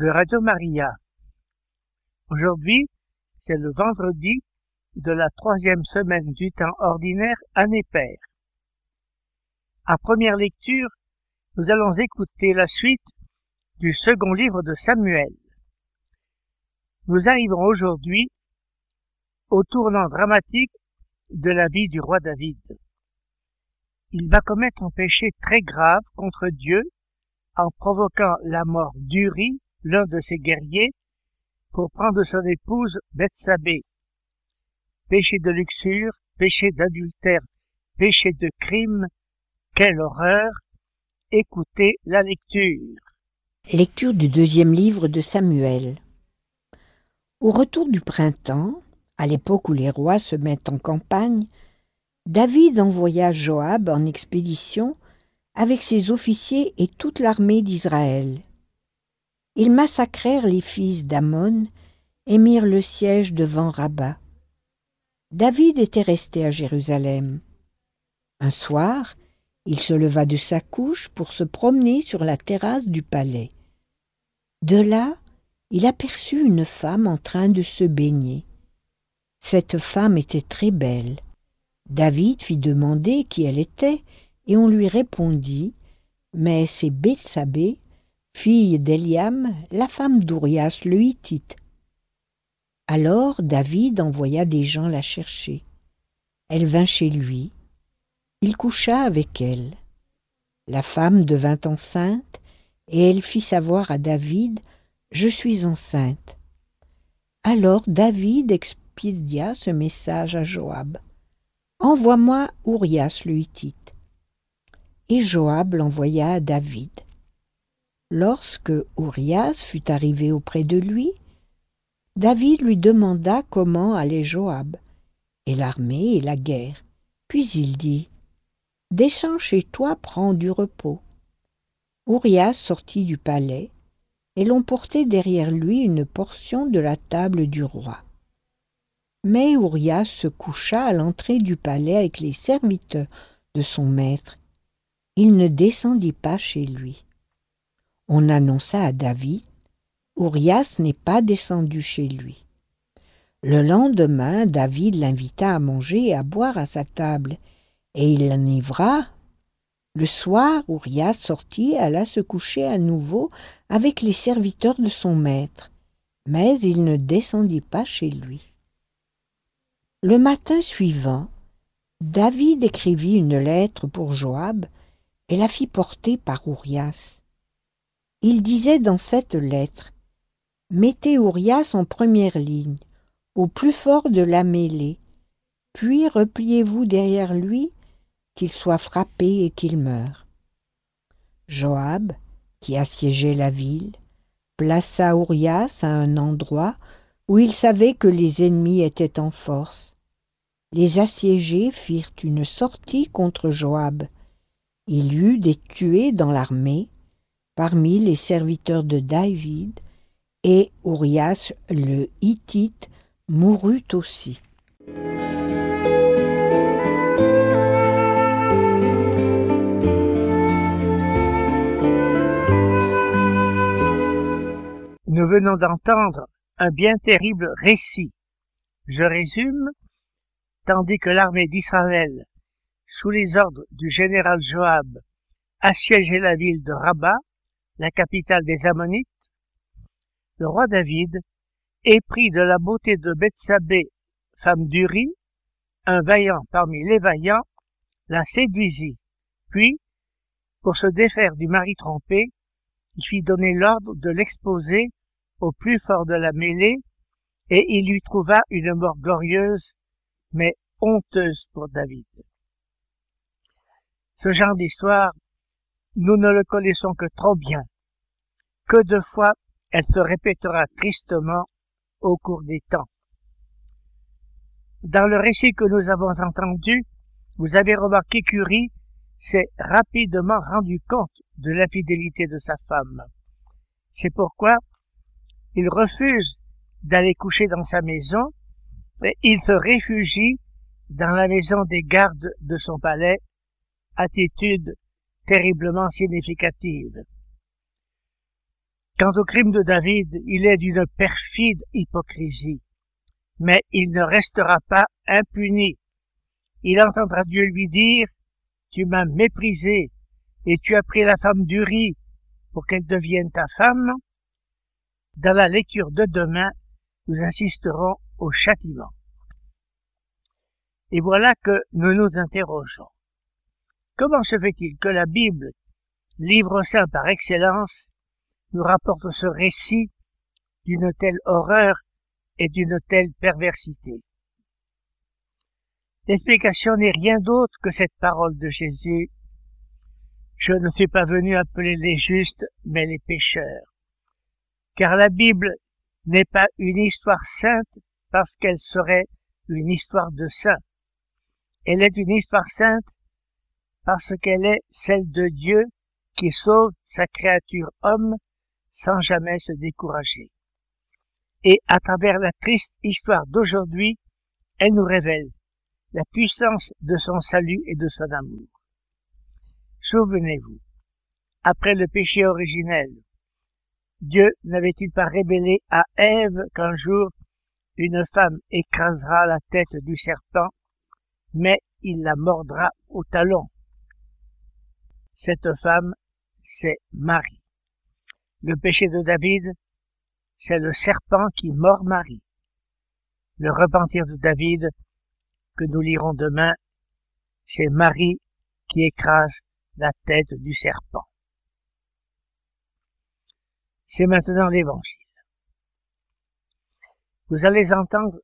de Radio Maria. Aujourd'hui, c'est le vendredi de la troisième semaine du temps ordinaire année paire. À première lecture, nous allons écouter la suite du second livre de Samuel. Nous arrivons aujourd'hui au tournant dramatique de la vie du roi David il va commettre un péché très grave contre Dieu en provoquant la mort d'Uri, l'un de ses guerriers, pour prendre son épouse Bethsabée. Péché de luxure, péché d'adultère, péché de crime, quelle horreur Écoutez la lecture. Lecture du deuxième livre de Samuel. Au retour du printemps, à l'époque où les rois se mettent en campagne, David envoya Joab en expédition avec ses officiers et toute l'armée d'Israël. Ils massacrèrent les fils d'Amon et mirent le siège devant Rabat. David était resté à Jérusalem. Un soir, il se leva de sa couche pour se promener sur la terrasse du palais. De là, il aperçut une femme en train de se baigner. Cette femme était très belle. David fit demander qui elle était, et on lui répondit Mais c'est Bethsabée, fille d'Eliam, la femme d'Urias le Hittite. Alors David envoya des gens la chercher. Elle vint chez lui. Il coucha avec elle. La femme devint enceinte, et elle fit savoir à David Je suis enceinte. Alors David expédia ce message à Joab. Envoie-moi Urias le Hittite. Et Joab l'envoya à David. Lorsque Urias fut arrivé auprès de lui, David lui demanda comment allait Joab, et l'armée et la guerre. Puis il dit Descends chez toi, prends du repos. Urias sortit du palais, et l'on portait derrière lui une portion de la table du roi. Mais Urias se coucha à l'entrée du palais avec les serviteurs de son maître. Il ne descendit pas chez lui. On annonça à David Urias n'est pas descendu chez lui. Le lendemain, David l'invita à manger et à boire à sa table, et il l'enivra. Le soir, Urias sortit et alla se coucher à nouveau avec les serviteurs de son maître, mais il ne descendit pas chez lui. Le matin suivant, David écrivit une lettre pour Joab et la fit porter par Urias. Il disait dans cette lettre Mettez Urias en première ligne, au plus fort de la mêlée, puis repliez-vous derrière lui, qu'il soit frappé et qu'il meure. Joab, qui assiégeait la ville, plaça Urias à un endroit où il savait que les ennemis étaient en force. Les assiégés firent une sortie contre Joab. Il y eut des tués dans l'armée, parmi les serviteurs de David, et Urias le Hittite mourut aussi. Nous venons d'entendre un bien terrible récit. Je résume, tandis que l'armée d'Israël, sous les ordres du général Joab, assiégeait la ville de Rabat, la capitale des Ammonites, le roi David, épris de la beauté de Bethsabée, femme d'Uri, un vaillant parmi les vaillants, la séduisit. Puis, pour se défaire du mari trompé, il fit donner l'ordre de l'exposer au plus fort de la mêlée, et il lui trouva une mort glorieuse, mais honteuse pour David. Ce genre d'histoire, nous ne le connaissons que trop bien. Que de fois elle se répétera tristement au cours des temps. Dans le récit que nous avons entendu, vous avez remarqué qu'Uri s'est rapidement rendu compte de l'infidélité de sa femme. C'est pourquoi il refuse d'aller coucher dans sa maison et il se réfugie dans la maison des gardes de son palais, attitude terriblement significative. Quant au crime de David, il est d'une perfide hypocrisie, mais il ne restera pas impuni. Il entendra Dieu lui dire, Tu m'as méprisé, et tu as pris la femme d'Uri pour qu'elle devienne ta femme. Dans la lecture de demain, nous assisterons au châtiment. Et voilà que nous nous interrogeons. Comment se fait-il que la Bible, livre saint par excellence, nous rapporte ce récit d'une telle horreur et d'une telle perversité? L'explication n'est rien d'autre que cette parole de Jésus. Je ne suis pas venu appeler les justes, mais les pécheurs. Car la Bible n'est pas une histoire sainte parce qu'elle serait une histoire de saint. Elle est une histoire sainte parce qu'elle est celle de Dieu qui sauve sa créature homme sans jamais se décourager. Et à travers la triste histoire d'aujourd'hui, elle nous révèle la puissance de son salut et de son amour. Souvenez-vous, après le péché originel, Dieu n'avait-il pas révélé à Ève qu'un jour une femme écrasera la tête du serpent, mais il la mordra au talon. Cette femme, c'est Marie. Le péché de David, c'est le serpent qui mord Marie. Le repentir de David, que nous lirons demain, c'est Marie qui écrase la tête du serpent. C'est maintenant l'évangile. Vous allez entendre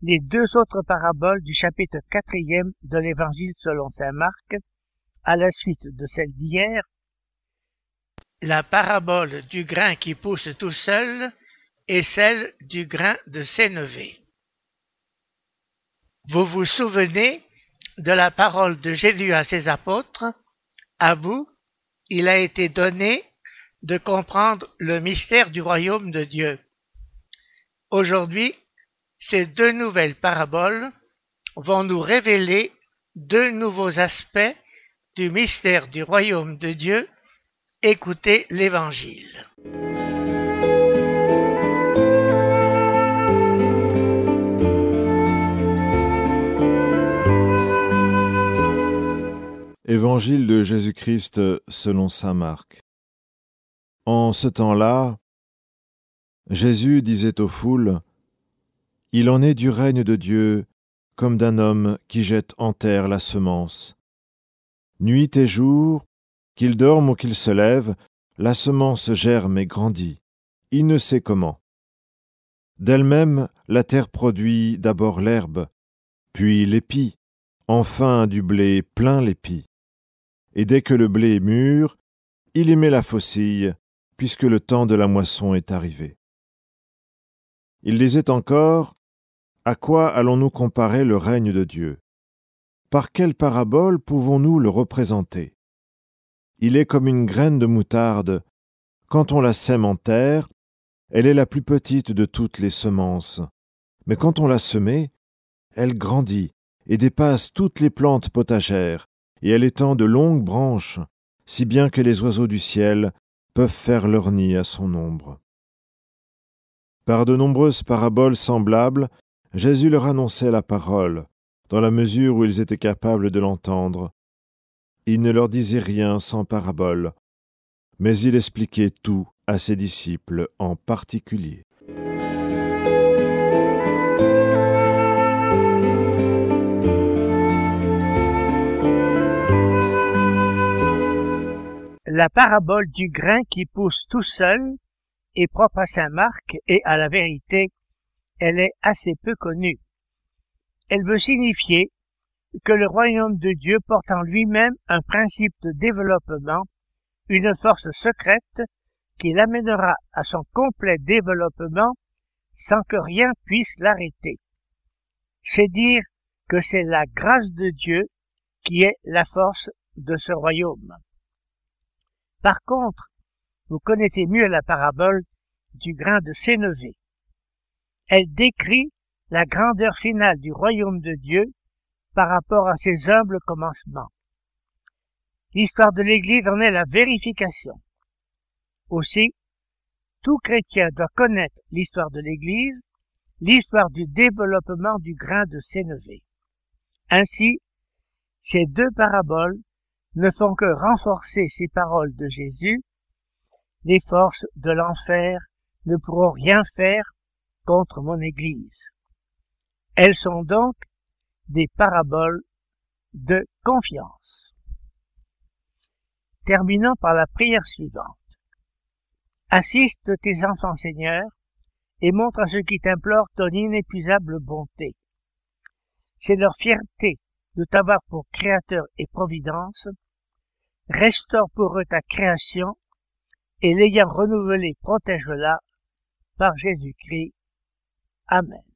les deux autres paraboles du chapitre quatrième de l'évangile selon saint Marc, à la suite de celle d'hier, la parabole du grain qui pousse tout seul et celle du grain de sénévé. Vous vous souvenez de la parole de Jésus à ses apôtres? À vous, il a été donné de comprendre le mystère du royaume de Dieu. Aujourd'hui, ces deux nouvelles paraboles vont nous révéler deux nouveaux aspects du mystère du royaume de Dieu. Écoutez l'Évangile. Évangile de Jésus-Christ selon Saint Marc. En ce temps-là, Jésus disait aux foules, Il en est du règne de Dieu comme d'un homme qui jette en terre la semence. Nuit et jour, qu'il dorme ou qu'il se lève, la semence germe et grandit. Il ne sait comment. D'elle-même, la terre produit d'abord l'herbe, puis l'épi, enfin du blé plein l'épi. Et dès que le blé est mûr, il y met la faucille, puisque le temps de la moisson est arrivé. Il disait encore, À quoi allons-nous comparer le règne de Dieu? Par quelle parabole pouvons-nous le représenter? Il est comme une graine de moutarde. Quand on la sème en terre, elle est la plus petite de toutes les semences. Mais quand on l'a semée, elle grandit et dépasse toutes les plantes potagères, et elle étend de longues branches, si bien que les oiseaux du ciel peuvent faire leur nid à son ombre. Par de nombreuses paraboles semblables, Jésus leur annonçait la parole, dans la mesure où ils étaient capables de l'entendre. Il ne leur disait rien sans parabole, mais il expliquait tout à ses disciples en particulier. La parabole du grain qui pousse tout seul est propre à saint Marc et à la vérité, elle est assez peu connue. Elle veut signifier que le royaume de Dieu porte en lui-même un principe de développement, une force secrète qui l'amènera à son complet développement sans que rien puisse l'arrêter. C'est dire que c'est la grâce de Dieu qui est la force de ce royaume. Par contre, vous connaissez mieux la parabole du grain de sénévé. Elle décrit la grandeur finale du royaume de Dieu par rapport à ses humbles commencements. L'histoire de l'Église en est la vérification. Aussi, tout chrétien doit connaître l'histoire de l'Église, l'histoire du développement du grain de sénévé. Ainsi, ces deux paraboles ne font que renforcer ces paroles de Jésus. Les forces de l'enfer ne pourront rien faire contre mon Église. Elles sont donc des paraboles de confiance. Terminons par la prière suivante. Assiste tes enfants, Seigneur, et montre à ceux qui t'implorent ton inépuisable bonté. C'est leur fierté de t'avoir pour créateur et providence. Restaure pour eux ta création, et l'ayant renouvelée, protège-la par Jésus-Christ. Amen.